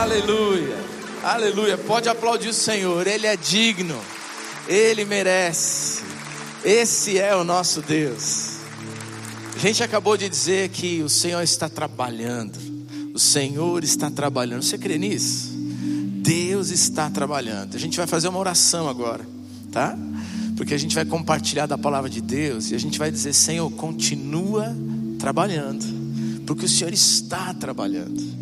Aleluia, aleluia. Pode aplaudir o Senhor, Ele é digno, Ele merece. Esse é o nosso Deus. A gente acabou de dizer que o Senhor está trabalhando, o Senhor está trabalhando. Você crê nisso? Deus está trabalhando. A gente vai fazer uma oração agora, tá? Porque a gente vai compartilhar da palavra de Deus e a gente vai dizer: Senhor, continua trabalhando, porque o Senhor está trabalhando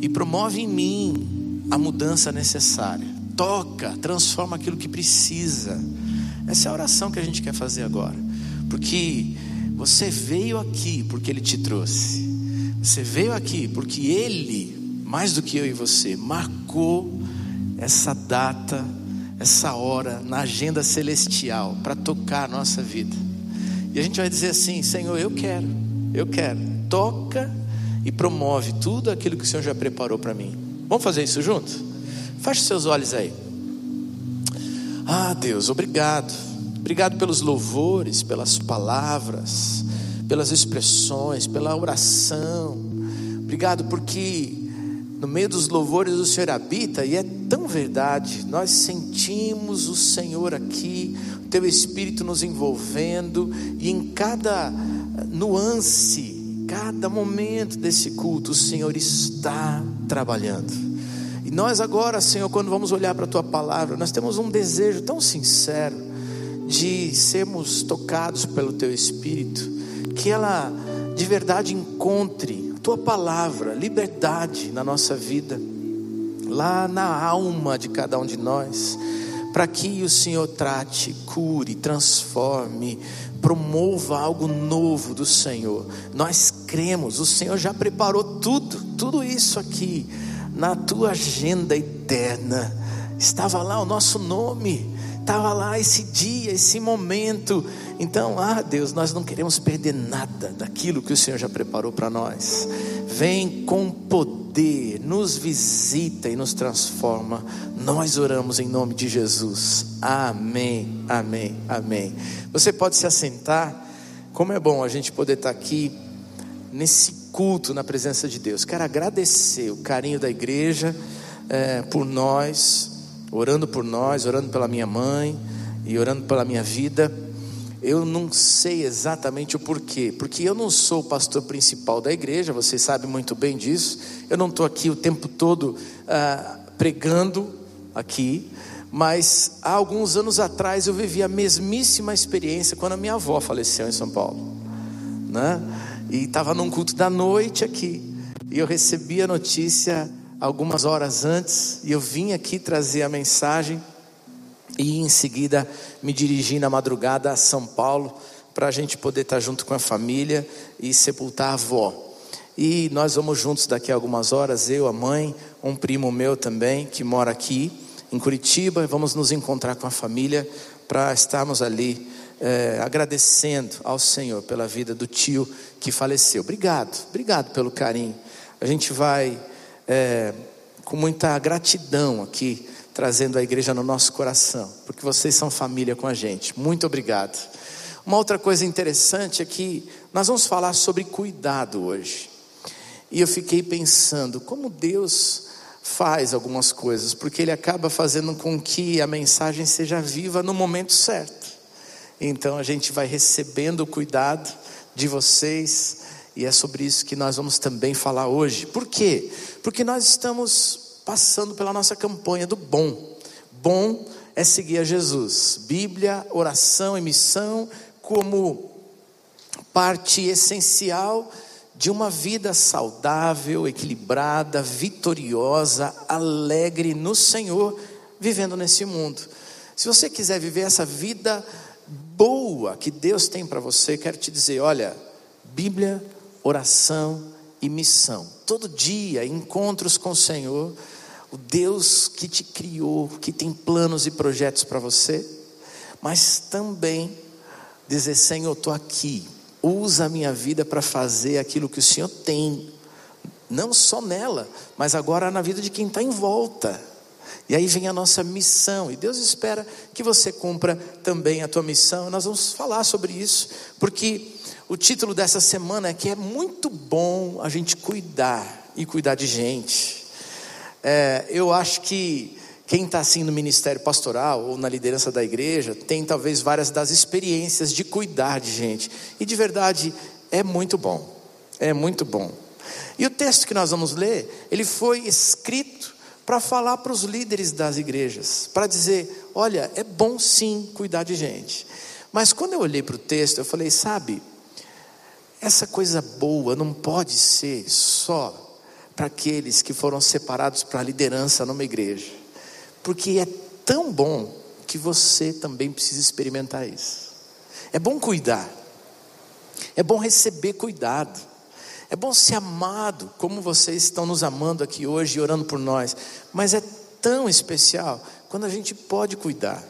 e promove em mim a mudança necessária. Toca, transforma aquilo que precisa. Essa é a oração que a gente quer fazer agora, porque você veio aqui porque Ele te trouxe. Você veio aqui porque Ele, mais do que eu e você, marcou essa data, essa hora na agenda celestial para tocar a nossa vida. E a gente vai dizer assim: Senhor, eu quero, eu quero. Toca e promove tudo aquilo que o Senhor já preparou para mim. Vamos fazer isso junto? Feche seus olhos aí. Ah, Deus, obrigado. Obrigado pelos louvores, pelas palavras, pelas expressões, pela oração. Obrigado porque no meio dos louvores o Senhor habita e é tão verdade. Nós sentimos o Senhor aqui, o teu espírito nos envolvendo e em cada nuance cada momento desse culto, o Senhor está trabalhando. E nós agora, Senhor, quando vamos olhar para a tua palavra, nós temos um desejo tão sincero de sermos tocados pelo teu espírito, que ela de verdade encontre a tua palavra, liberdade na nossa vida, lá na alma de cada um de nós, para que o Senhor trate, cure, transforme, promova algo novo do Senhor. Nós cremos, o Senhor já preparou tudo, tudo isso aqui na tua agenda eterna. Estava lá o nosso nome, estava lá esse dia, esse momento. Então, ah Deus, nós não queremos perder nada daquilo que o Senhor já preparou para nós. Vem com poder, nos visita e nos transforma. Nós oramos em nome de Jesus. Amém, amém, amém. Você pode se assentar. Como é bom a gente poder estar aqui nesse culto na presença de Deus. Quero agradecer o carinho da igreja é, por nós, orando por nós, orando pela minha mãe e orando pela minha vida. Eu não sei exatamente o porquê, porque eu não sou o pastor principal da igreja, vocês sabem muito bem disso. Eu não estou aqui o tempo todo ah, pregando aqui, mas há alguns anos atrás eu vivi a mesmíssima experiência quando a minha avó faleceu em São Paulo, né? E estava num culto da noite aqui, e eu recebi a notícia algumas horas antes, e eu vim aqui trazer a mensagem, e em seguida me dirigi na madrugada a São Paulo para a gente poder estar junto com a família e sepultar a avó. E nós vamos juntos daqui a algumas horas, eu, a mãe, um primo meu também que mora aqui em Curitiba, vamos nos encontrar com a família para estarmos ali é, agradecendo ao Senhor pela vida do tio que faleceu. Obrigado, obrigado pelo carinho. A gente vai é, com muita gratidão aqui, trazendo a igreja no nosso coração, porque vocês são família com a gente. Muito obrigado. Uma outra coisa interessante é que nós vamos falar sobre cuidado hoje. E eu fiquei pensando como Deus faz algumas coisas, porque ele acaba fazendo com que a mensagem seja viva no momento certo. Então a gente vai recebendo o cuidado de vocês, e é sobre isso que nós vamos também falar hoje. Por quê? Porque nós estamos passando pela nossa campanha do bom. Bom é seguir a Jesus. Bíblia, oração e missão como parte essencial de uma vida saudável, equilibrada, vitoriosa, alegre no Senhor, vivendo nesse mundo. Se você quiser viver essa vida boa que Deus tem para você, quero te dizer: olha, Bíblia, oração e missão. Todo dia, encontros com o Senhor, o Deus que te criou, que tem planos e projetos para você, mas também dizer: Senhor, estou aqui, usa a minha vida para fazer aquilo que o Senhor tem, não só nela, mas agora na vida de quem está em volta. E aí vem a nossa missão, e Deus espera que você cumpra também a tua missão. Nós vamos falar sobre isso, porque o título dessa semana é que é muito bom a gente cuidar e cuidar de gente. É, eu acho que quem está assim no ministério pastoral ou na liderança da igreja tem talvez várias das experiências de cuidar de gente. E de verdade é muito bom. É muito bom. E o texto que nós vamos ler, ele foi escrito para falar para os líderes das igrejas, para dizer: olha, é bom sim cuidar de gente. Mas quando eu olhei para o texto, eu falei: sabe, essa coisa boa não pode ser só para aqueles que foram separados para a liderança numa igreja, porque é tão bom que você também precisa experimentar isso. É bom cuidar, é bom receber cuidado, é bom ser amado, como vocês estão nos amando aqui hoje e orando por nós, mas é tão especial quando a gente pode cuidar.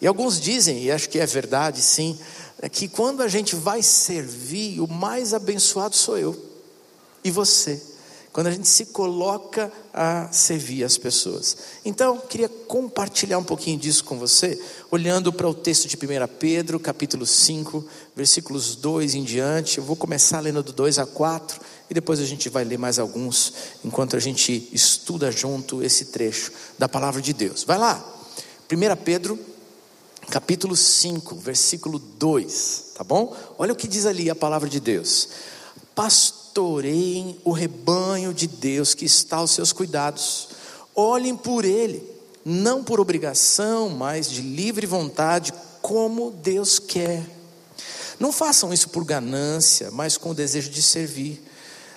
E alguns dizem, e acho que é verdade sim, é que quando a gente vai servir, o mais abençoado sou eu e você. Quando a gente se coloca a servir as pessoas. Então, queria compartilhar um pouquinho disso com você, olhando para o texto de 1 Pedro, capítulo 5, versículos 2 em diante. Eu vou começar lendo do 2 a 4 e depois a gente vai ler mais alguns, enquanto a gente estuda junto esse trecho da palavra de Deus. Vai lá, 1 Pedro, capítulo 5, versículo 2, tá bom? Olha o que diz ali a palavra de Deus. Pastoreiem o rebanho de Deus que está aos seus cuidados, olhem por ele, não por obrigação, mas de livre vontade, como Deus quer. Não façam isso por ganância, mas com o desejo de servir.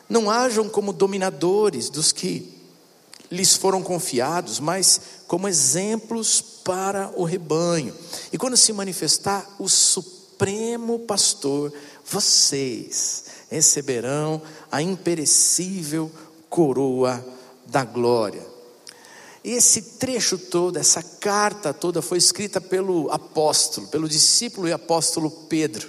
Não hajam como dominadores dos que lhes foram confiados, mas como exemplos para o rebanho. E quando se manifestar o Supremo Pastor, vocês receberão a imperecível coroa da glória. Esse trecho todo, essa carta toda foi escrita pelo apóstolo, pelo discípulo e apóstolo Pedro,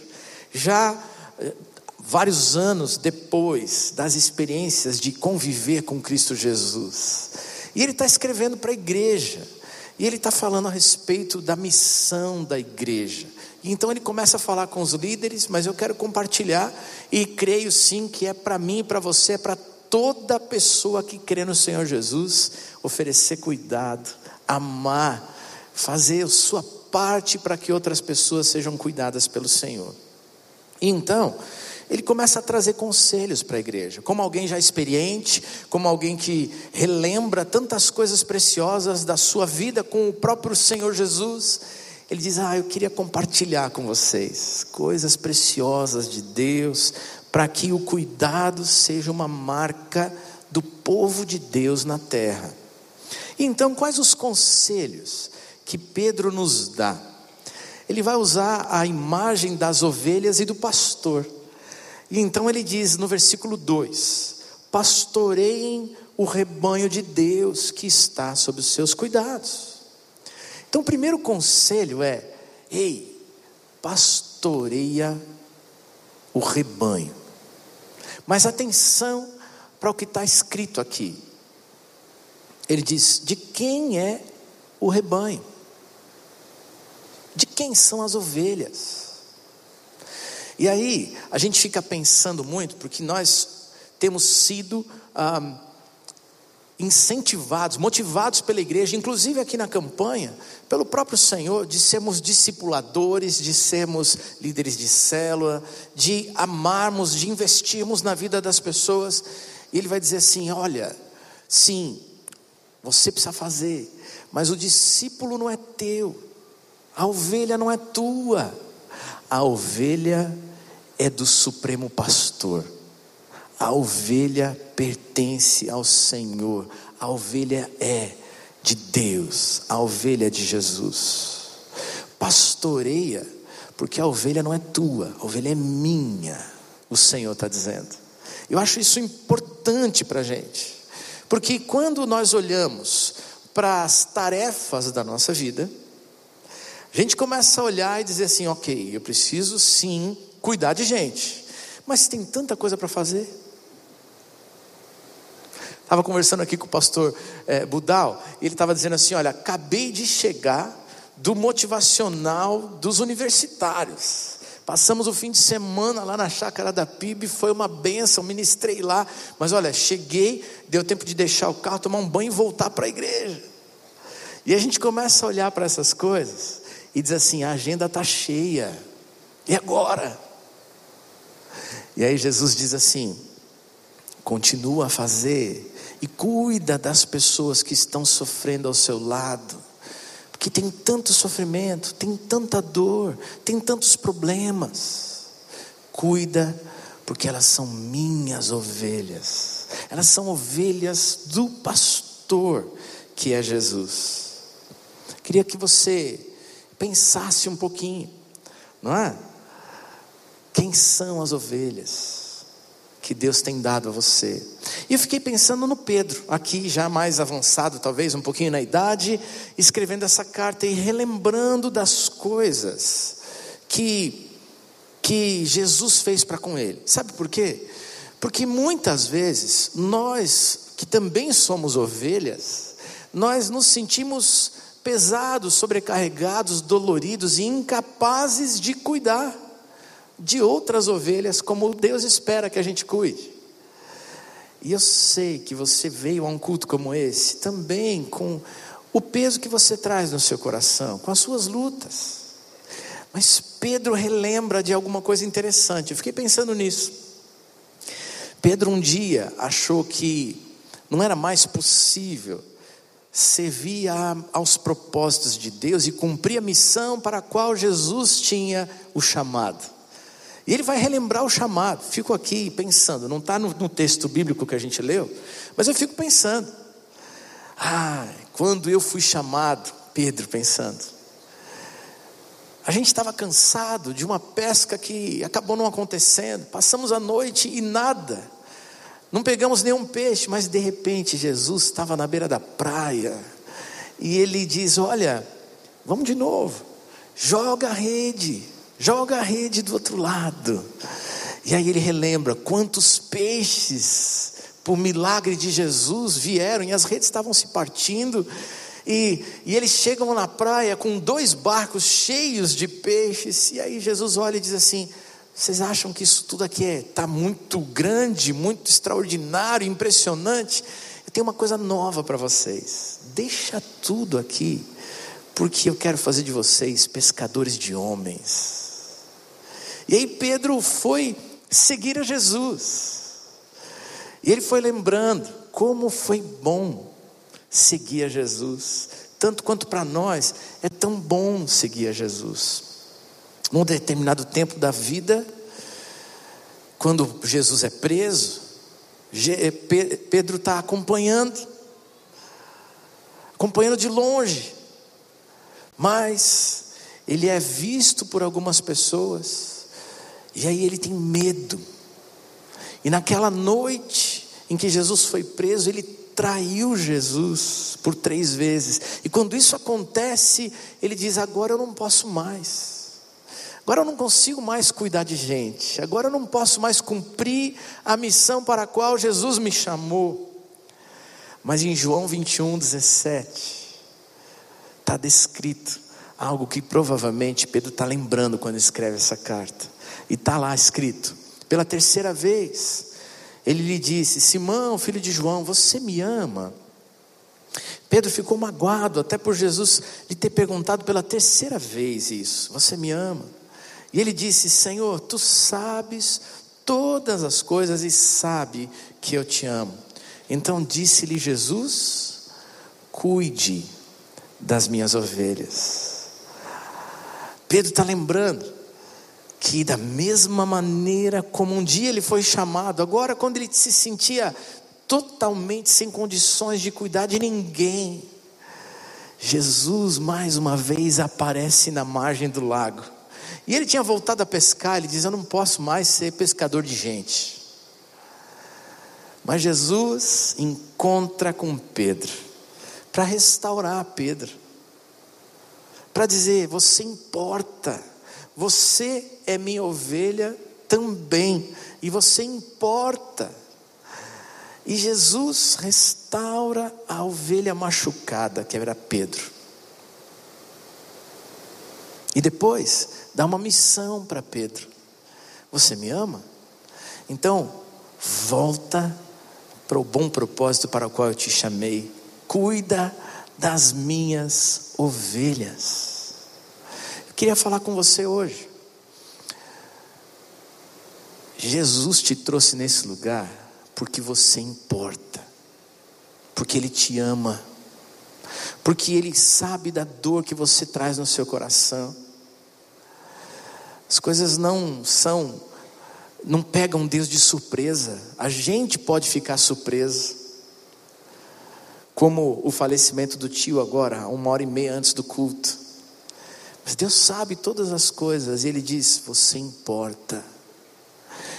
já eh, vários anos depois das experiências de conviver com Cristo Jesus. E ele está escrevendo para a igreja. E ele está falando a respeito da missão da igreja. E então ele começa a falar com os líderes, mas eu quero compartilhar e creio sim que é para mim para você, é para toda pessoa que crê no Senhor Jesus, oferecer cuidado, amar, fazer sua parte para que outras pessoas sejam cuidadas pelo Senhor. Então, ele começa a trazer conselhos para a igreja, como alguém já experiente, como alguém que relembra tantas coisas preciosas da sua vida com o próprio Senhor Jesus. Ele diz: Ah, eu queria compartilhar com vocês coisas preciosas de Deus, para que o cuidado seja uma marca do povo de Deus na terra. Então, quais os conselhos que Pedro nos dá? Ele vai usar a imagem das ovelhas e do pastor. E então ele diz no versículo 2: Pastoreiem o rebanho de Deus que está sob os seus cuidados. Então, o primeiro conselho é: ei, pastoreia o rebanho. Mas atenção para o que está escrito aqui. Ele diz: de quem é o rebanho? De quem são as ovelhas? E aí a gente fica pensando muito, porque nós temos sido ah, incentivados, motivados pela igreja, inclusive aqui na campanha, pelo próprio Senhor, de sermos discipuladores, de sermos líderes de célula, de amarmos, de investirmos na vida das pessoas. E Ele vai dizer assim: olha, sim, você precisa fazer, mas o discípulo não é teu, a ovelha não é tua. A ovelha é do Supremo Pastor. A ovelha pertence ao Senhor. A ovelha é de Deus. A ovelha é de Jesus. Pastoreia, porque a ovelha não é tua, a ovelha é minha. O Senhor está dizendo. Eu acho isso importante para a gente, porque quando nós olhamos para as tarefas da nossa vida, a gente começa a olhar e dizer assim: ok, eu preciso sim cuidar de gente, mas tem tanta coisa para fazer. Estava conversando aqui com o pastor é, Budal, e ele estava dizendo assim: Olha, acabei de chegar do motivacional dos universitários. Passamos o fim de semana lá na chácara da PIB, foi uma benção, ministrei lá. Mas olha, cheguei, deu tempo de deixar o carro, tomar um banho e voltar para a igreja. E a gente começa a olhar para essas coisas e diz assim: a agenda está cheia, e agora? E aí Jesus diz assim: continua a fazer e cuida das pessoas que estão sofrendo ao seu lado porque tem tanto sofrimento, tem tanta dor, tem tantos problemas. Cuida, porque elas são minhas ovelhas, elas são ovelhas do pastor que é Jesus. Queria que você pensasse um pouquinho, não é? Quem são as ovelhas? que Deus tem dado a você. E eu fiquei pensando no Pedro, aqui já mais avançado, talvez um pouquinho na idade, escrevendo essa carta e relembrando das coisas que que Jesus fez para com ele. Sabe por quê? Porque muitas vezes nós que também somos ovelhas, nós nos sentimos pesados, sobrecarregados, doloridos e incapazes de cuidar de outras ovelhas como Deus espera que a gente cuide. E eu sei que você veio a um culto como esse também com o peso que você traz no seu coração, com as suas lutas. Mas Pedro relembra de alguma coisa interessante. Eu fiquei pensando nisso. Pedro um dia achou que não era mais possível servir aos propósitos de Deus e cumprir a missão para a qual Jesus tinha o chamado. E ele vai relembrar o chamado. Fico aqui pensando, não está no, no, texto bíblico que a gente leu, mas eu fico pensando. Ah, quando eu fui chamado, Pedro pensando. A gente estava cansado de uma pesca que acabou não acontecendo. Passamos a noite e nada. Não pegamos nenhum peixe, mas de repente Jesus estava na beira da praia. E ele diz: Olha, vamos de novo, joga a rede joga a rede do outro lado. E aí ele relembra quantos peixes, por milagre de Jesus, vieram e as redes estavam se partindo. E, e eles chegam na praia com dois barcos cheios de peixes. E aí Jesus olha e diz assim: Vocês acham que isso tudo aqui está é, muito grande, muito extraordinário, impressionante? Eu tenho uma coisa nova para vocês. Deixa tudo aqui, porque eu quero fazer de vocês pescadores de homens. E aí Pedro foi seguir a Jesus. E ele foi lembrando como foi bom seguir a Jesus, tanto quanto para nós é tão bom seguir a Jesus. Num determinado tempo da vida, quando Jesus é preso, eh, Pedro está acompanhando, acompanhando de longe, mas ele é visto por algumas pessoas, e aí ele tem medo. E naquela noite em que Jesus foi preso, ele traiu Jesus por três vezes. E quando isso acontece, ele diz: Agora eu não posso mais. Agora eu não consigo mais cuidar de gente. Agora eu não posso mais cumprir a missão para a qual Jesus me chamou. Mas em João 21, 17, está descrito algo que provavelmente Pedro está lembrando quando escreve essa carta. E está lá escrito: pela terceira vez, ele lhe disse: Simão, filho de João, você me ama? Pedro ficou magoado, até por Jesus lhe ter perguntado pela terceira vez isso: Você me ama? E ele disse: Senhor, tu sabes todas as coisas e sabe que eu te amo. Então disse-lhe Jesus: Cuide das minhas ovelhas. Pedro está lembrando que da mesma maneira como um dia ele foi chamado, agora quando ele se sentia totalmente sem condições de cuidar de ninguém, Jesus mais uma vez aparece na margem do lago. E ele tinha voltado a pescar, ele diz: Eu não posso mais ser pescador de gente. Mas Jesus encontra com Pedro, para restaurar Pedro, para dizer: Você importa você é minha ovelha também, e você importa. E Jesus restaura a ovelha machucada, que era Pedro. E depois dá uma missão para Pedro: Você me ama? Então, volta para o bom propósito para o qual eu te chamei. Cuida das minhas ovelhas. Queria falar com você hoje. Jesus te trouxe nesse lugar porque você importa, porque Ele te ama, porque Ele sabe da dor que você traz no seu coração. As coisas não são, não pegam Deus de surpresa, a gente pode ficar surpreso. Como o falecimento do tio agora, uma hora e meia antes do culto. Mas Deus sabe todas as coisas e Ele diz: Você importa.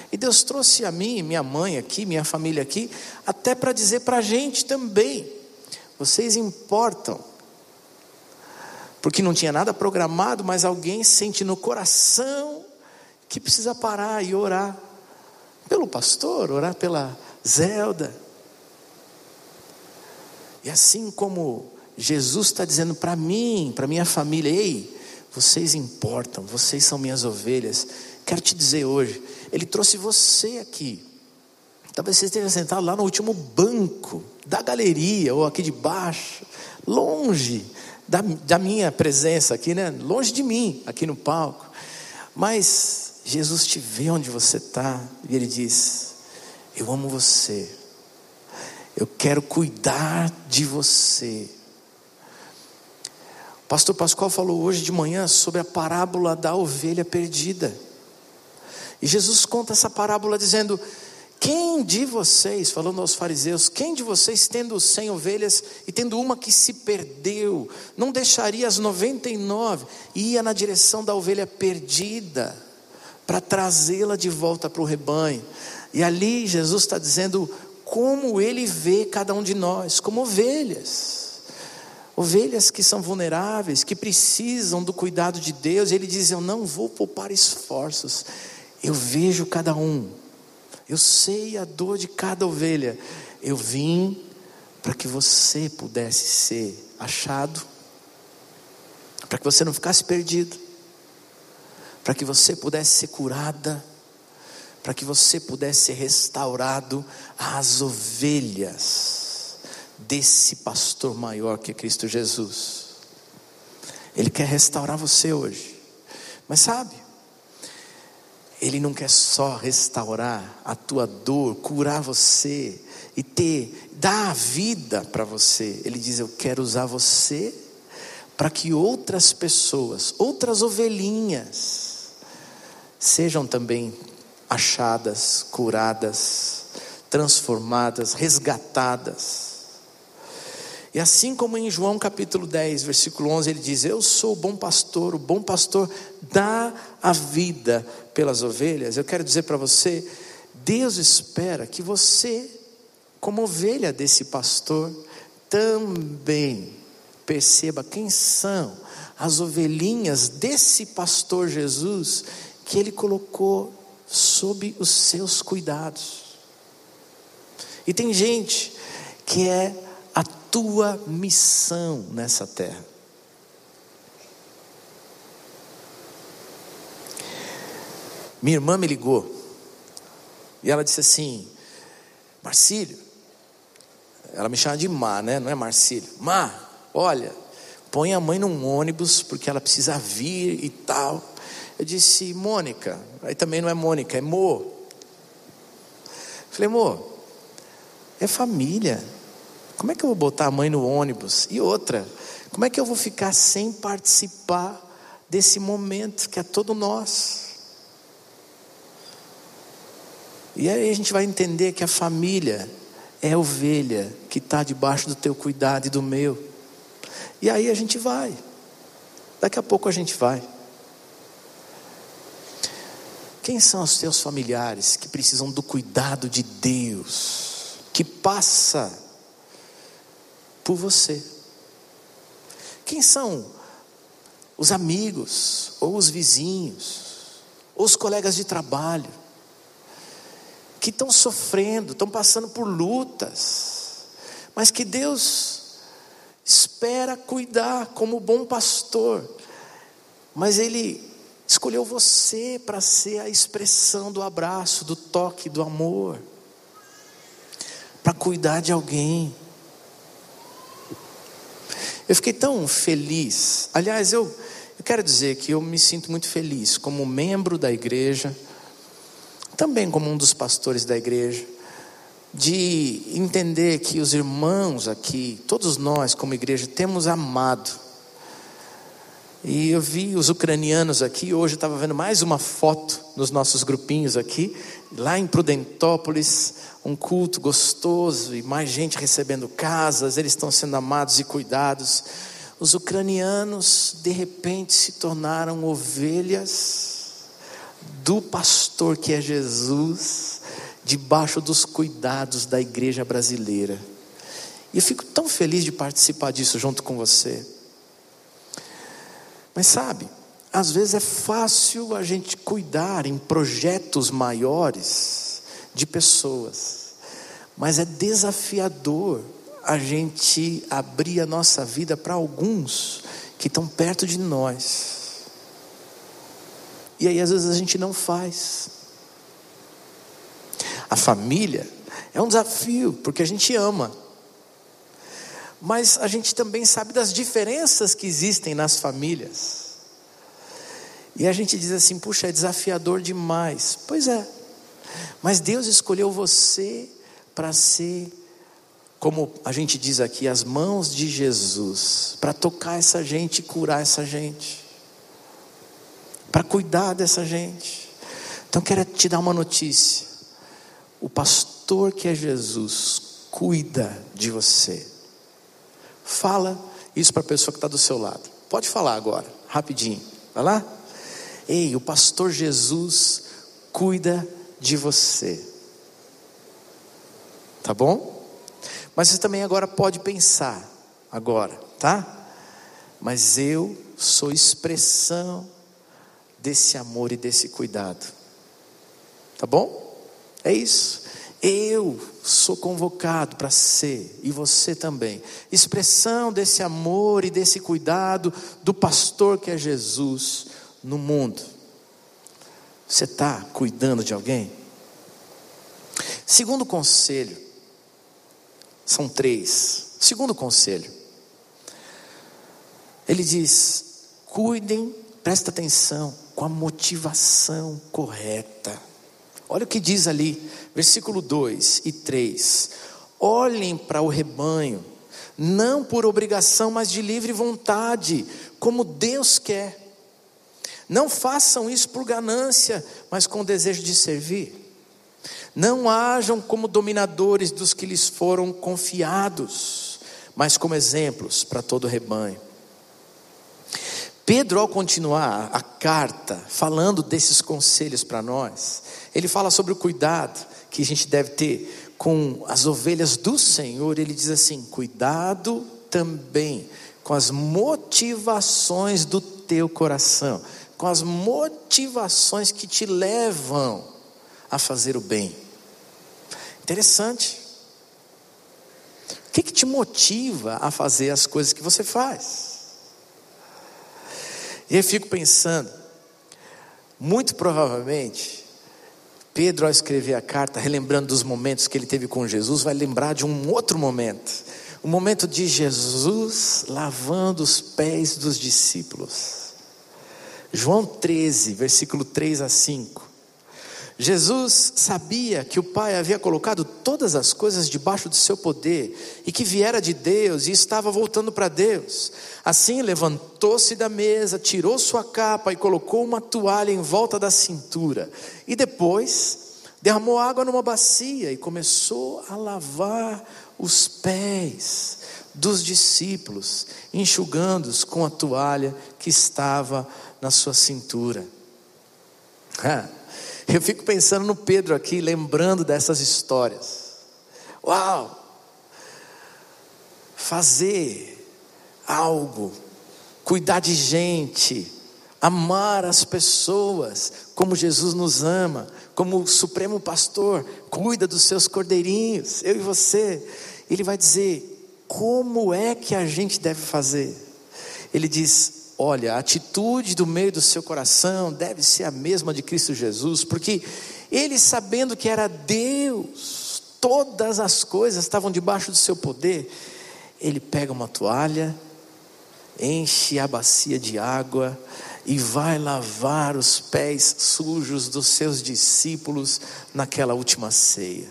E Deus trouxe a mim, minha mãe aqui, minha família aqui, até para dizer para a gente também: vocês importam. Porque não tinha nada programado, mas alguém sente no coração que precisa parar e orar pelo pastor, orar pela Zelda. E assim como Jesus está dizendo para mim, para minha família: ei, vocês importam, vocês são minhas ovelhas. Quero te dizer hoje, Ele trouxe você aqui. Talvez você esteja sentado lá no último banco da galeria, ou aqui de baixo, longe da, da minha presença aqui, né? longe de mim, aqui no palco. Mas Jesus te vê onde você está, e Ele diz: Eu amo você, eu quero cuidar de você. Pastor Pascoal falou hoje de manhã sobre a parábola da ovelha perdida. E Jesus conta essa parábola dizendo: Quem de vocês, falando aos fariseus, quem de vocês, tendo cem ovelhas e tendo uma que se perdeu, não deixaria as noventa e nove e ia na direção da ovelha perdida para trazê-la de volta para o rebanho? E ali Jesus está dizendo como ele vê cada um de nós, como ovelhas. Ovelhas que são vulneráveis, que precisam do cuidado de Deus, ele diz: Eu não vou poupar esforços, eu vejo cada um, eu sei a dor de cada ovelha. Eu vim para que você pudesse ser achado, para que você não ficasse perdido, para que você pudesse ser curada, para que você pudesse ser restaurado às ovelhas desse pastor maior que é Cristo Jesus. Ele quer restaurar você hoje, mas sabe, ele não quer só restaurar a tua dor, curar você e ter dar a vida para você. Ele diz: "Eu quero usar você para que outras pessoas, outras ovelhinhas sejam também achadas, curadas, transformadas, resgatadas. E assim como em João capítulo 10, versículo 11, ele diz: Eu sou o bom pastor, o bom pastor dá a vida pelas ovelhas. Eu quero dizer para você: Deus espera que você, como ovelha desse pastor, também perceba quem são as ovelhinhas desse pastor Jesus que ele colocou sob os seus cuidados. E tem gente que é tua missão nessa terra. Minha irmã me ligou e ela disse assim: Marcílio, ela me chama de Má, né? Não é Marcílio. Má, olha, põe a mãe num ônibus porque ela precisa vir e tal. Eu disse, Mônica, aí também não é Mônica, é Mo. Falei, Mo, é família. Como é que eu vou botar a mãe no ônibus? E outra, como é que eu vou ficar sem participar desse momento que é todo nosso? E aí a gente vai entender que a família é a ovelha que está debaixo do teu cuidado e do meu. E aí a gente vai. Daqui a pouco a gente vai. Quem são os teus familiares que precisam do cuidado de Deus, que passa por você. Quem são os amigos, ou os vizinhos, ou os colegas de trabalho, que estão sofrendo, estão passando por lutas, mas que Deus espera cuidar como bom pastor, Mas Ele escolheu você para ser a expressão do abraço, do toque, do amor, para cuidar de alguém. Eu fiquei tão feliz. Aliás, eu, eu quero dizer que eu me sinto muito feliz como membro da igreja, também como um dos pastores da igreja, de entender que os irmãos aqui, todos nós como igreja, temos amado. E eu vi os ucranianos aqui, hoje estava vendo mais uma foto nos nossos grupinhos aqui, lá em Prudentópolis, um culto gostoso e mais gente recebendo casas, eles estão sendo amados e cuidados. Os ucranianos, de repente, se tornaram ovelhas do pastor que é Jesus, debaixo dos cuidados da igreja brasileira. E eu fico tão feliz de participar disso junto com você. Mas sabe, às vezes é fácil a gente cuidar em projetos maiores de pessoas, mas é desafiador a gente abrir a nossa vida para alguns que estão perto de nós. E aí às vezes a gente não faz. A família é um desafio, porque a gente ama. Mas a gente também sabe das diferenças que existem nas famílias. E a gente diz assim: puxa, é desafiador demais. Pois é. Mas Deus escolheu você para ser, como a gente diz aqui, as mãos de Jesus, para tocar essa gente curar essa gente, para cuidar dessa gente. Então, quero te dar uma notícia: o pastor que é Jesus cuida de você. Fala isso para a pessoa que está do seu lado. Pode falar agora, rapidinho. Vai lá. Ei, o pastor Jesus cuida de você. Tá bom? Mas você também agora pode pensar, agora, tá? Mas eu sou expressão desse amor e desse cuidado. Tá bom? É isso. Eu sou convocado para ser, e você também, expressão desse amor e desse cuidado do pastor que é Jesus no mundo. Você está cuidando de alguém? Segundo conselho, são três. Segundo conselho, ele diz: cuidem, presta atenção, com a motivação correta. Olha o que diz ali, versículo 2 e 3. Olhem para o rebanho, não por obrigação, mas de livre vontade, como Deus quer. Não façam isso por ganância, mas com desejo de servir. Não hajam como dominadores dos que lhes foram confiados, mas como exemplos para todo o rebanho. Pedro, ao continuar a carta, falando desses conselhos para nós, ele fala sobre o cuidado que a gente deve ter com as ovelhas do Senhor. Ele diz assim: cuidado também com as motivações do teu coração, com as motivações que te levam a fazer o bem. Interessante. O que, que te motiva a fazer as coisas que você faz? E eu fico pensando, muito provavelmente, Pedro, ao escrever a carta, relembrando dos momentos que ele teve com Jesus, vai lembrar de um outro momento. O momento de Jesus lavando os pés dos discípulos. João 13, versículo 3 a 5. Jesus sabia que o Pai havia colocado todas as coisas debaixo do seu poder e que viera de Deus e estava voltando para Deus. Assim levantou-se da mesa, tirou sua capa e colocou uma toalha em volta da cintura. E depois derramou água numa bacia e começou a lavar os pés dos discípulos, enxugando-os com a toalha que estava na sua cintura. Ah. Eu fico pensando no Pedro aqui, lembrando dessas histórias. Uau! Fazer algo, cuidar de gente, amar as pessoas como Jesus nos ama, como o Supremo Pastor cuida dos seus cordeirinhos, eu e você. Ele vai dizer como é que a gente deve fazer. Ele diz: olha, a atitude do meio do seu coração deve ser a mesma de Cristo Jesus, porque ele, sabendo que era Deus, todas as coisas estavam debaixo do seu poder, ele pega uma toalha, enche a bacia de água e vai lavar os pés sujos dos seus discípulos naquela última ceia.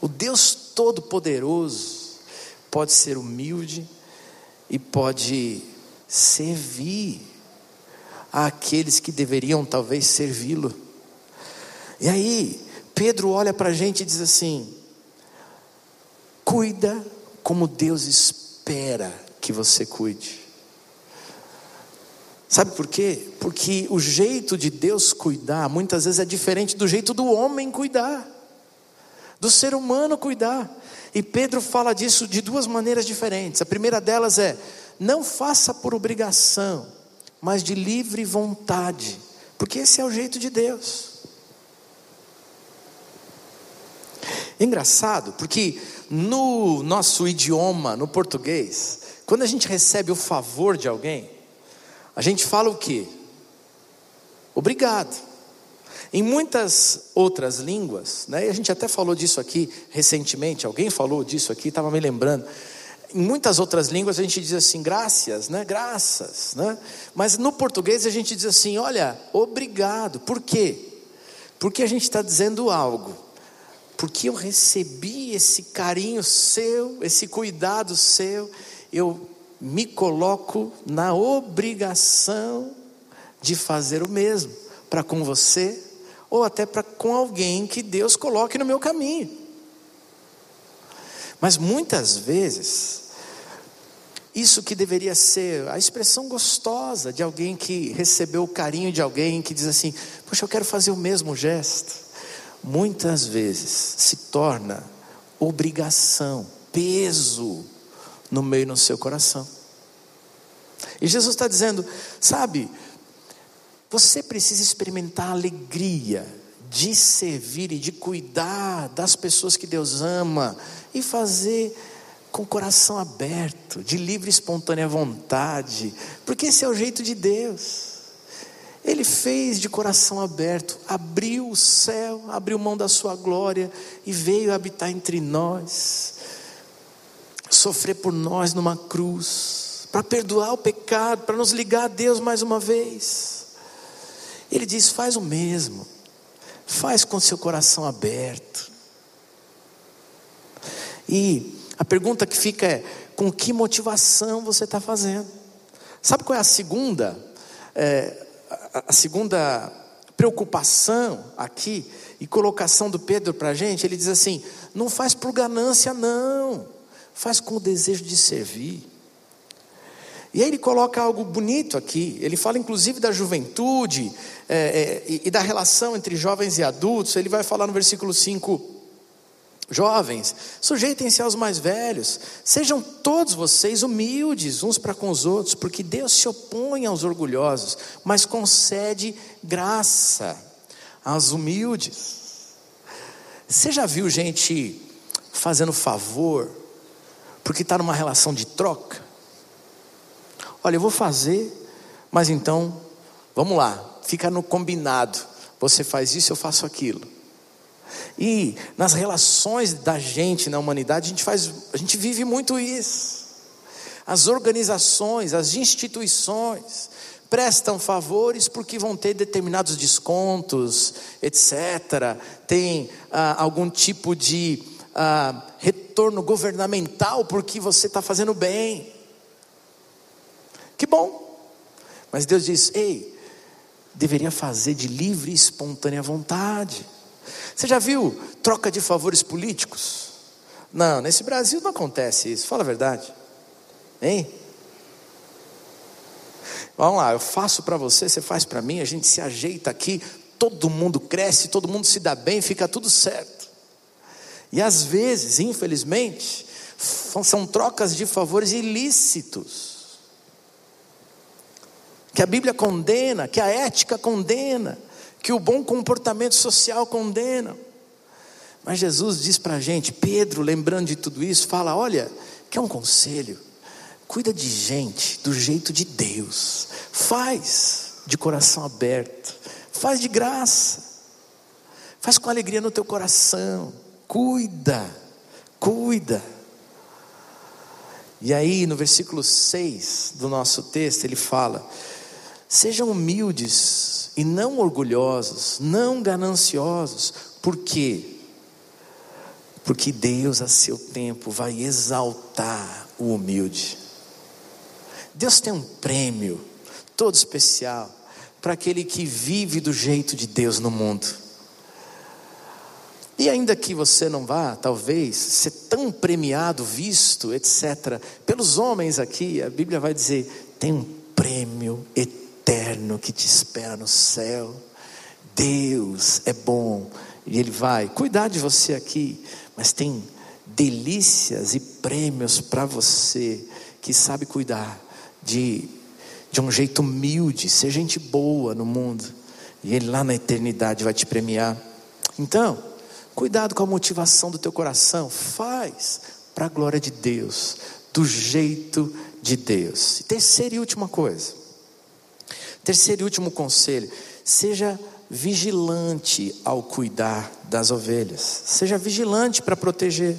O Deus Todo-Poderoso pode ser humilde e pode servir àqueles que deveriam talvez servi-lo. E aí, Pedro olha para a gente e diz assim: cuida como Deus espera que você cuide. Sabe por quê? Porque o jeito de Deus cuidar muitas vezes é diferente do jeito do homem cuidar, do ser humano cuidar. E Pedro fala disso de duas maneiras diferentes. A primeira delas é: não faça por obrigação, mas de livre vontade, porque esse é o jeito de Deus. Engraçado, porque no nosso idioma, no português, quando a gente recebe o favor de alguém, a gente fala o quê? Obrigado. Em muitas outras línguas, né, e a gente até falou disso aqui recentemente, alguém falou disso aqui, estava me lembrando. Em muitas outras línguas a gente diz assim, graças, né? Graças, né? Mas no português a gente diz assim, olha, obrigado. Por quê? Porque a gente está dizendo algo porque eu recebi esse carinho seu, esse cuidado seu, eu me coloco na obrigação de fazer o mesmo para com você ou até para com alguém que Deus coloque no meu caminho. Mas muitas vezes, isso que deveria ser a expressão gostosa de alguém que recebeu o carinho de alguém que diz assim: Poxa, eu quero fazer o mesmo gesto muitas vezes se torna obrigação, peso no meio no seu coração. E Jesus está dizendo, sabe, você precisa experimentar alegria de servir e de cuidar das pessoas que Deus ama e fazer com o coração aberto, de livre e espontânea vontade, porque esse é o jeito de Deus. Ele fez de coração aberto, abriu o céu, abriu mão da sua glória e veio habitar entre nós, sofrer por nós numa cruz, para perdoar o pecado, para nos ligar a Deus mais uma vez. Ele diz: faz o mesmo, faz com seu coração aberto. E a pergunta que fica é: com que motivação você está fazendo? Sabe qual é a segunda? É, a segunda preocupação aqui e colocação do Pedro para a gente, ele diz assim: não faz por ganância, não, faz com o desejo de servir. E aí ele coloca algo bonito aqui, ele fala inclusive da juventude é, é, e, e da relação entre jovens e adultos, ele vai falar no versículo 5 Jovens, sujeitem-se aos mais velhos, sejam todos vocês humildes uns para com os outros, porque Deus se opõe aos orgulhosos, mas concede graça aos humildes. Você já viu gente fazendo favor, porque está numa relação de troca? Olha, eu vou fazer, mas então, vamos lá, fica no combinado. Você faz isso, eu faço aquilo. E nas relações da gente na humanidade, a gente faz, a gente vive muito isso. As organizações, as instituições prestam favores porque vão ter determinados descontos, etc. Tem ah, algum tipo de ah, retorno governamental porque você está fazendo bem. Que bom. Mas Deus diz: ei, deveria fazer de livre e espontânea vontade. Você já viu troca de favores políticos? Não, nesse Brasil não acontece isso, fala a verdade. Hein? Vamos lá, eu faço para você, você faz para mim, a gente se ajeita aqui, todo mundo cresce, todo mundo se dá bem, fica tudo certo. E às vezes, infelizmente, são trocas de favores ilícitos. Que a Bíblia condena, que a ética condena que o bom comportamento social condena. Mas Jesus diz para a gente, Pedro, lembrando de tudo isso, fala: olha, quer um conselho? Cuida de gente do jeito de Deus. Faz de coração aberto. Faz de graça. Faz com alegria no teu coração. Cuida. Cuida. E aí, no versículo 6 do nosso texto, ele fala: Sejam humildes e não orgulhosos, não gananciosos, por quê? Porque Deus, a seu tempo, vai exaltar o humilde. Deus tem um prêmio todo especial para aquele que vive do jeito de Deus no mundo. E ainda que você não vá, talvez, ser tão premiado, visto, etc., pelos homens aqui, a Bíblia vai dizer: tem um prêmio eterno que te espera no céu. Deus é bom e Ele vai cuidar de você aqui, mas tem delícias e prêmios para você que sabe cuidar de, de um jeito humilde, ser gente boa no mundo, e Ele lá na eternidade vai te premiar. Então, Cuidado com a motivação do teu coração. Faz para a glória de Deus, do jeito de Deus. E terceira e última coisa. Terceiro e último conselho: seja vigilante ao cuidar das ovelhas. Seja vigilante para proteger.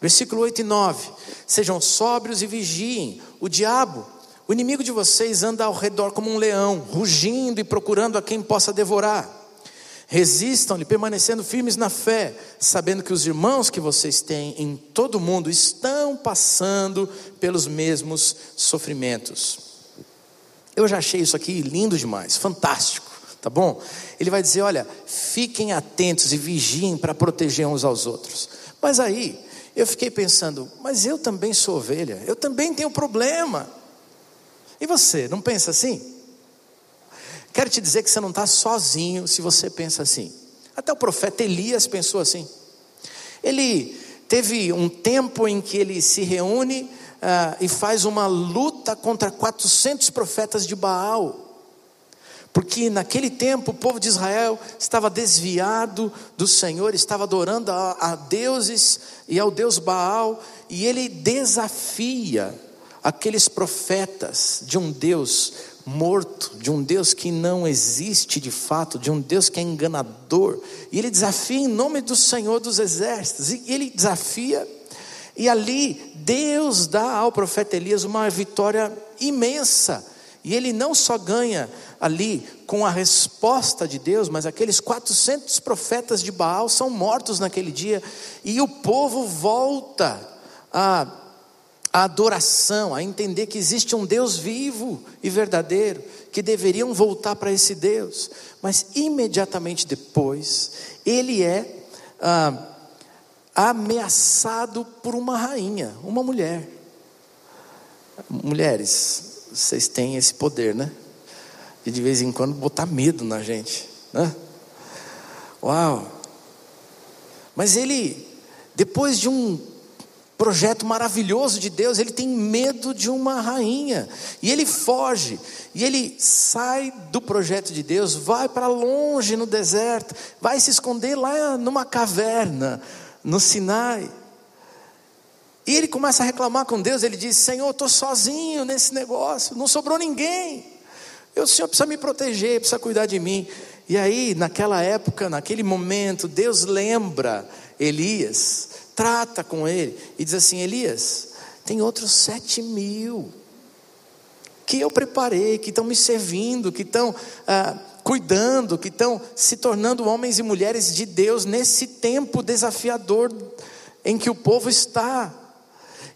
Versículo 8 e 9: Sejam sóbrios e vigiem. O diabo, o inimigo de vocês, anda ao redor como um leão, rugindo e procurando a quem possa devorar. Resistam-lhe, permanecendo firmes na fé, sabendo que os irmãos que vocês têm em todo o mundo estão passando pelos mesmos sofrimentos. Eu já achei isso aqui lindo demais, fantástico, tá bom? Ele vai dizer: olha, fiquem atentos e vigiem para proteger uns aos outros. Mas aí, eu fiquei pensando, mas eu também sou ovelha, eu também tenho problema. E você, não pensa assim? Quero te dizer que você não está sozinho se você pensa assim. Até o profeta Elias pensou assim. Ele teve um tempo em que ele se reúne uh, e faz uma luta contra 400 profetas de Baal. Porque naquele tempo o povo de Israel estava desviado do Senhor, estava adorando a, a deuses e ao Deus Baal, e ele desafia aqueles profetas de um Deus morto, de um Deus que não existe de fato, de um Deus que é enganador. E ele desafia em nome do Senhor dos Exércitos. E ele desafia, e ali Deus dá ao profeta Elias uma vitória imensa. E ele não só ganha ali com a resposta de Deus, mas aqueles 400 profetas de Baal são mortos naquele dia, e o povo volta a a adoração, a entender que existe um Deus vivo e verdadeiro, que deveriam voltar para esse Deus, mas imediatamente depois, ele é ah, ameaçado por uma rainha, uma mulher. Mulheres, vocês têm esse poder, né? De de vez em quando botar medo na gente, né? Uau! Mas ele, depois de um projeto maravilhoso de Deus, ele tem medo de uma rainha, e ele foge, e ele sai do projeto de Deus, vai para longe no deserto, vai se esconder lá numa caverna, no Sinai. E ele começa a reclamar com Deus, ele diz: Senhor, estou sozinho nesse negócio, não sobrou ninguém. Eu, o Senhor precisa me proteger, precisa cuidar de mim. E aí, naquela época, naquele momento, Deus lembra Elias trata com ele e diz assim: Elias, tem outros sete mil que eu preparei, que estão me servindo, que estão ah, cuidando, que estão se tornando homens e mulheres de Deus nesse tempo desafiador em que o povo está.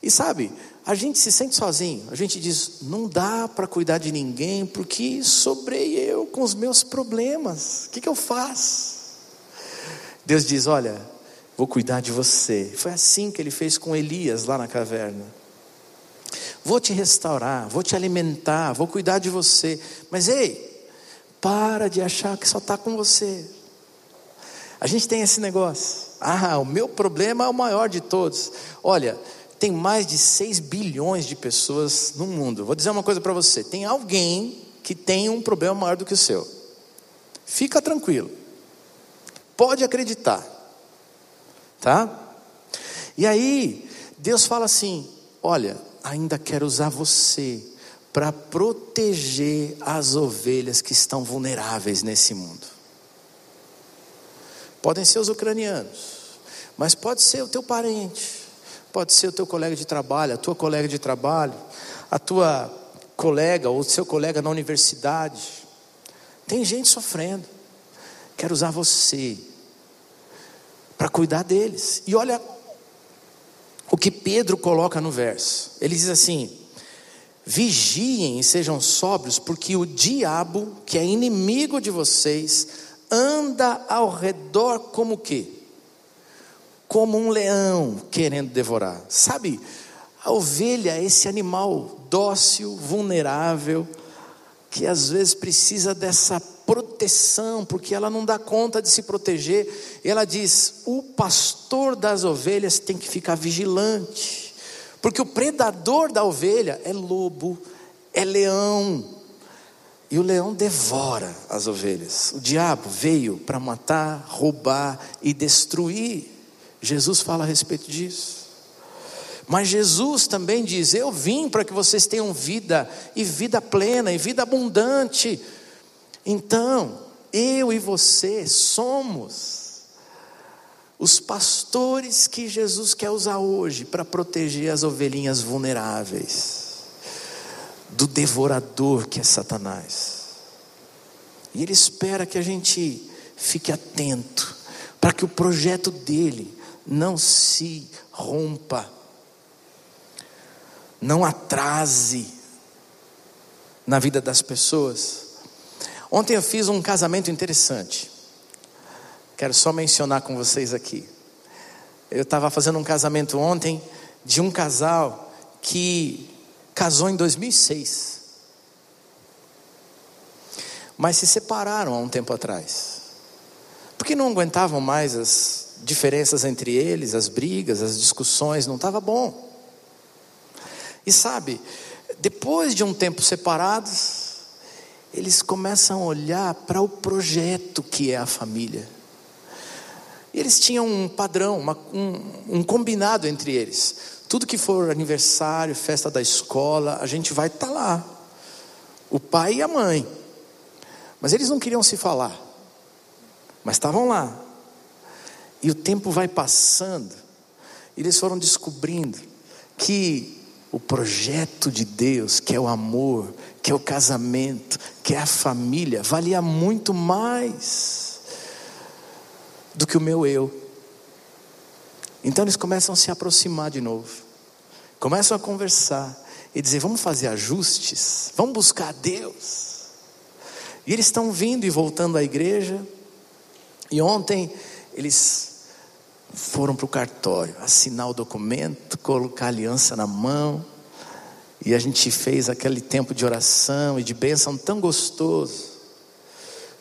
E sabe, a gente se sente sozinho, a gente diz: não dá para cuidar de ninguém, porque sobrei eu com os meus problemas, o que, que eu faço? Deus diz: olha, vou cuidar de você. Foi assim que ele fez com Elias lá na caverna. Vou te restaurar, vou te alimentar, vou cuidar de você. Mas ei, para de achar que só está com você. A gente tem esse negócio. Ah, o meu problema é o maior de todos. Olha, tem mais de 6 bilhões de pessoas no mundo. Vou dizer uma coisa para você: tem alguém que tem um problema maior do que o seu. Fica tranquilo. Pode acreditar tá? E aí, Deus fala assim: olha, ainda quer usar você para proteger as ovelhas que estão vulneráveis nesse mundo. Podem ser os ucranianos, mas pode ser o teu parente, pode ser o teu colega de trabalho, a tua colega de trabalho, a tua colega ou o seu colega na universidade. Tem gente sofrendo. Quero usar você para cuidar deles. E olha o que Pedro coloca no verso. Ele diz assim: Vigiem e sejam sóbrios, porque o diabo, que é inimigo de vocês, anda ao redor como o quê? Como um leão querendo devorar. Sabe, a ovelha é esse animal dócil, vulnerável, que às vezes precisa dessa proteção, porque ela não dá conta de se proteger. Ela diz: o pastor das ovelhas tem que ficar vigilante porque o predador da ovelha é lobo, é leão. E o leão devora as ovelhas. O diabo veio para matar, roubar e destruir. Jesus fala a respeito disso. Mas Jesus também diz: Eu vim para que vocês tenham vida, e vida plena, e vida abundante. Então, eu e você somos os pastores que Jesus quer usar hoje para proteger as ovelhinhas vulneráveis do devorador que é Satanás. E ele espera que a gente fique atento para que o projeto dele não se rompa, não atrase na vida das pessoas. Ontem eu fiz um casamento interessante. Quero só mencionar com vocês aqui. Eu estava fazendo um casamento ontem de um casal que casou em 2006. Mas se separaram há um tempo atrás. Porque não aguentavam mais as diferenças entre eles, as brigas, as discussões, não estava bom. E sabe, depois de um tempo separados, eles começam a olhar para o projeto que é a família. Eles tinham um padrão, uma, um, um combinado entre eles. Tudo que for aniversário, festa da escola, a gente vai estar tá lá. O pai e a mãe. Mas eles não queriam se falar. Mas estavam lá. E o tempo vai passando. E eles foram descobrindo que o projeto de Deus, que é o amor, que é o casamento, que é a família, valia muito mais do que o meu eu. Então eles começam a se aproximar de novo, começam a conversar e dizer: vamos fazer ajustes, vamos buscar Deus. E eles estão vindo e voltando à igreja, e ontem eles foram para o cartório assinar o documento, colocar a aliança na mão, e a gente fez aquele tempo de oração e de bênção tão gostoso.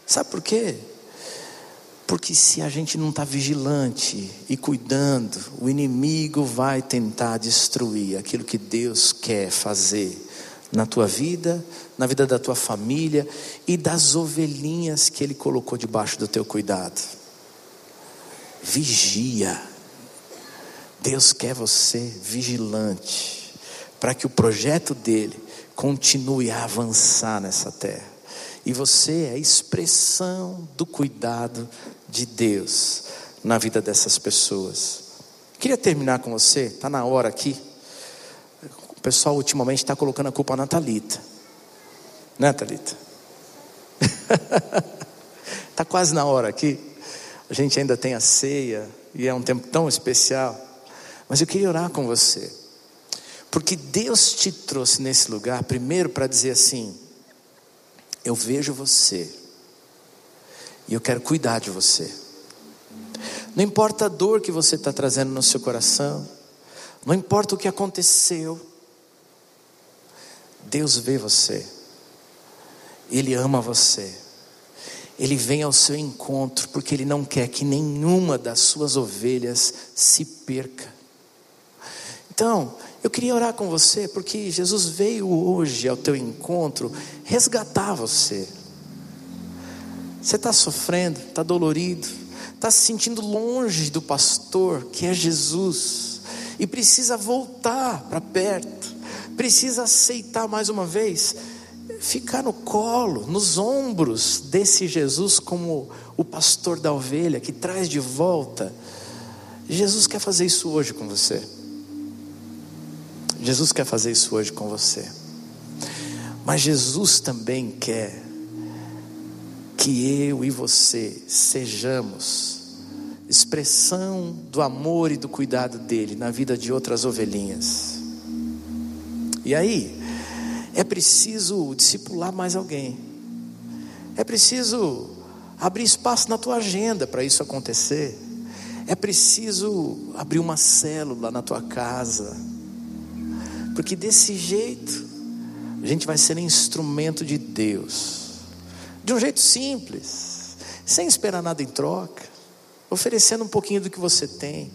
Sabe por quê? Porque se a gente não está vigilante e cuidando, o inimigo vai tentar destruir aquilo que Deus quer fazer na tua vida, na vida da tua família e das ovelhinhas que Ele colocou debaixo do teu cuidado. Vigia. Deus quer você vigilante, para que o projeto dele continue a avançar nessa terra. E você é a expressão do cuidado de Deus na vida dessas pessoas. Queria terminar com você, está na hora aqui. O pessoal ultimamente está colocando a culpa na Thalita. Né, Thalita? Está quase na hora aqui. A gente ainda tem a ceia e é um tempo tão especial. Mas eu queria orar com você. Porque Deus te trouxe nesse lugar, primeiro para dizer assim: Eu vejo você e eu quero cuidar de você. Não importa a dor que você está trazendo no seu coração, não importa o que aconteceu, Deus vê você, Ele ama você, Ele vem ao seu encontro, porque Ele não quer que nenhuma das suas ovelhas se perca. Então, eu queria orar com você, porque Jesus veio hoje ao teu encontro resgatar você. Você está sofrendo, está dolorido, está se sentindo longe do pastor, que é Jesus, e precisa voltar para perto, precisa aceitar mais uma vez, ficar no colo, nos ombros desse Jesus como o pastor da ovelha que traz de volta. Jesus quer fazer isso hoje com você. Jesus quer fazer isso hoje com você. Mas Jesus também quer que eu e você sejamos expressão do amor e do cuidado dele na vida de outras ovelhinhas. E aí, é preciso discipular mais alguém, é preciso abrir espaço na tua agenda para isso acontecer, é preciso abrir uma célula na tua casa, porque desse jeito a gente vai ser instrumento de Deus, de um jeito simples, sem esperar nada em troca oferecendo um pouquinho do que você tem,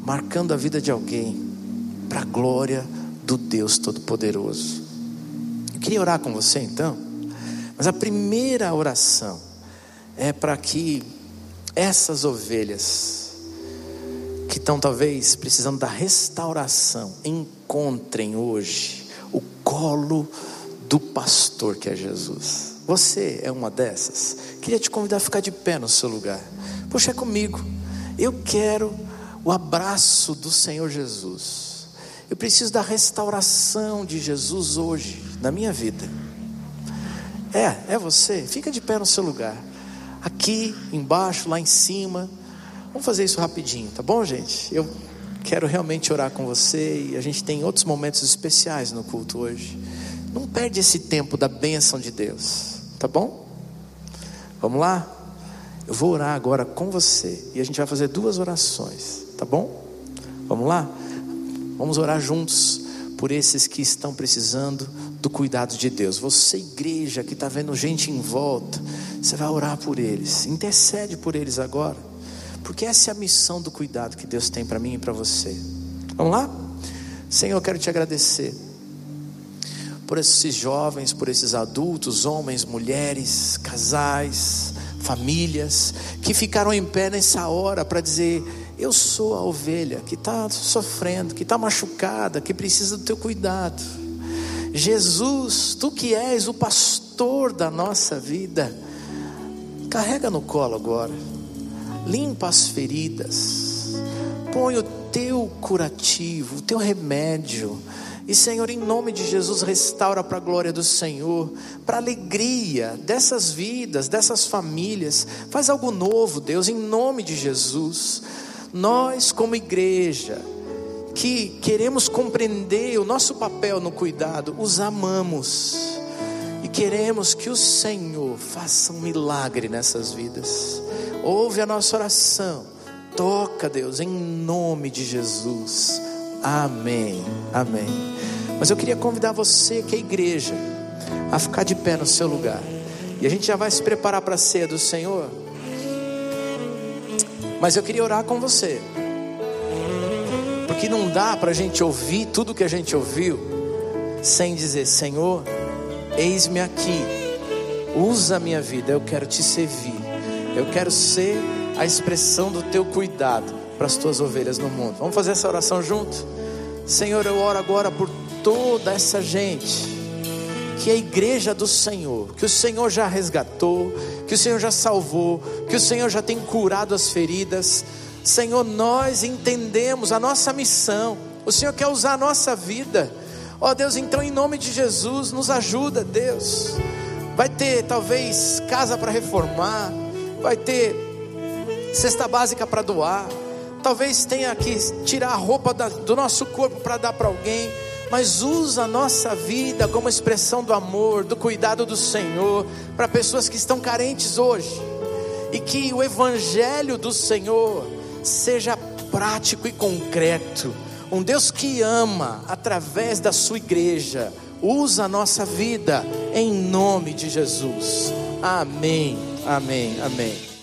marcando a vida de alguém, para a glória do Deus Todo-Poderoso. Eu queria orar com você então, mas a primeira oração é para que essas ovelhas, que estão talvez precisando da restauração, encontrem hoje o colo do pastor que é Jesus. Você é uma dessas? Queria te convidar a ficar de pé no seu lugar. Puxa, é comigo. Eu quero o abraço do Senhor Jesus. Eu preciso da restauração de Jesus hoje na minha vida. É, é você. Fica de pé no seu lugar. Aqui, embaixo, lá em cima. Vamos fazer isso rapidinho, tá bom, gente? Eu quero realmente orar com você e a gente tem outros momentos especiais no culto hoje. Não perde esse tempo da bênção de Deus, tá bom? Vamos lá? Eu vou orar agora com você e a gente vai fazer duas orações, tá bom? Vamos lá? Vamos orar juntos por esses que estão precisando do cuidado de Deus. Você, igreja, que está vendo gente em volta, você vai orar por eles, intercede por eles agora, porque essa é a missão do cuidado que Deus tem para mim e para você. Vamos lá? Senhor, eu quero te agradecer por esses jovens, por esses adultos, homens, mulheres, casais, famílias que ficaram em pé nessa hora para dizer: Eu sou a ovelha que está sofrendo, que está machucada, que precisa do teu cuidado. Jesus, tu que és o pastor da nossa vida, carrega no colo agora, limpa as feridas, põe o teu curativo, o teu remédio e Senhor, em nome de Jesus, restaura para a glória do Senhor, para a alegria dessas vidas, dessas famílias. Faz algo novo, Deus, em nome de Jesus. Nós, como igreja, que queremos compreender o nosso papel no cuidado, os amamos e queremos que o Senhor faça um milagre nessas vidas. Ouve a nossa oração, toca, Deus, em nome de Jesus. Amém. Amém. Mas eu queria convidar você, que é igreja, a ficar de pé no seu lugar. E a gente já vai se preparar para a ceia do Senhor. Mas eu queria orar com você. Porque não dá para a gente ouvir tudo que a gente ouviu sem dizer: Senhor, eis-me aqui, usa a minha vida, eu quero te servir, eu quero ser a expressão do teu cuidado para as tuas ovelhas no mundo. Vamos fazer essa oração junto? Senhor, eu oro agora por toda essa gente que é a igreja do Senhor, que o Senhor já resgatou, que o Senhor já salvou, que o Senhor já tem curado as feridas. Senhor, nós entendemos a nossa missão. O Senhor quer usar a nossa vida. Ó oh, Deus, então em nome de Jesus, nos ajuda, Deus. Vai ter talvez casa para reformar, vai ter cesta básica para doar, talvez tenha que tirar a roupa da, do nosso corpo para dar para alguém mas usa a nossa vida como expressão do amor, do cuidado do Senhor para pessoas que estão carentes hoje. E que o evangelho do Senhor seja prático e concreto. Um Deus que ama através da sua igreja. Usa a nossa vida em nome de Jesus. Amém. Amém. Amém.